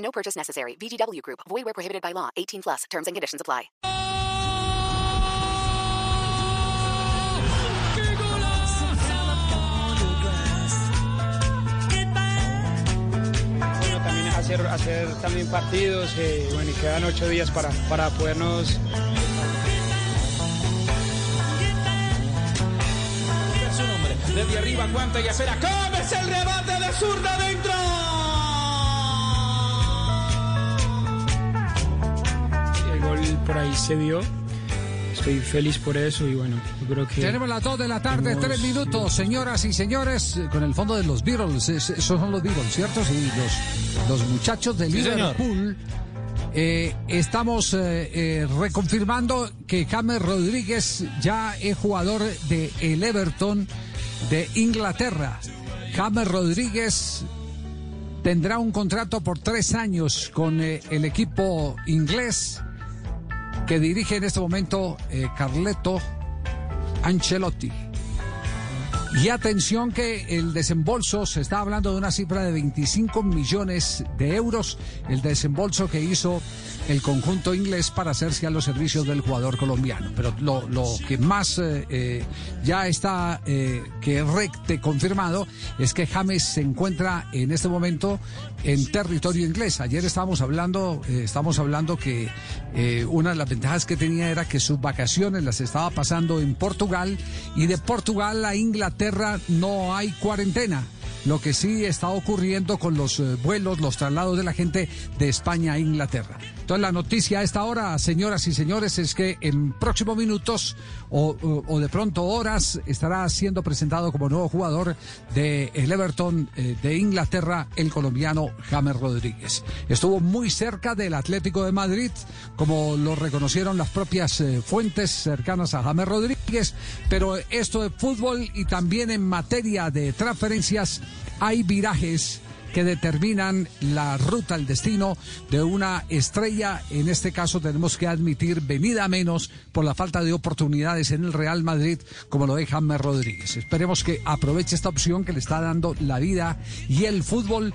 No purchase necessary. VGW Group. Void where prohibited by law. 18 plus. Terms and conditions apply. Bueno, también hacer, hacer también partidos, eh, bueno, y quedan ocho días para, para podernos su nombre. Desde arriba, aguanta y espera. ¡Comes el rebate de zurda dentro! Por ahí se dio. Estoy feliz por eso y bueno, yo creo que... Tenemos las 2 de la tarde, Hemos- 3 minutos, señoras y señores, con el fondo de los Beatles. es- esos son los Beatles, ¿cierto? Sí, los, los muchachos de Liverpool. Eh, estamos eh, eh, reconfirmando que James Rodríguez ya es jugador de el Everton de Inglaterra. James Rodríguez tendrá un contrato por tres años con eh, el equipo inglés que dirige en este momento eh, Carleto Ancelotti. Y atención que el desembolso, se está hablando de una cifra de 25 millones de euros, el desembolso que hizo el conjunto inglés para hacerse a los servicios del jugador colombiano. Pero lo, lo que más eh, eh, ya está eh, que recte confirmado es que James se encuentra en este momento en territorio inglés. Ayer estábamos hablando, estamos hablando que una de las ventajas que tenía era que sus vacaciones las estaba pasando en Portugal y de Portugal a Inglaterra no hay cuarentena. Lo que sí está ocurriendo con los eh, vuelos, los traslados de la gente de España a Inglaterra. Entonces la noticia a esta hora, señoras y señores, es que en próximos minutos o, de pronto horas estará siendo presentado como nuevo jugador de el Everton eh, de Inglaterra el colombiano James Rodríguez. Estuvo muy cerca del Atlético de Madrid, como lo reconocieron las propias eh, fuentes cercanas a James Rodríguez, pero esto de fútbol y también en materia de transferencias hay virajes que determinan la ruta, el destino de una estrella. En este caso tenemos que admitir venida menos por la falta de oportunidades en el Real Madrid, como lo deja James Rodríguez. Esperemos que aproveche esta opción que le está dando la vida y el fútbol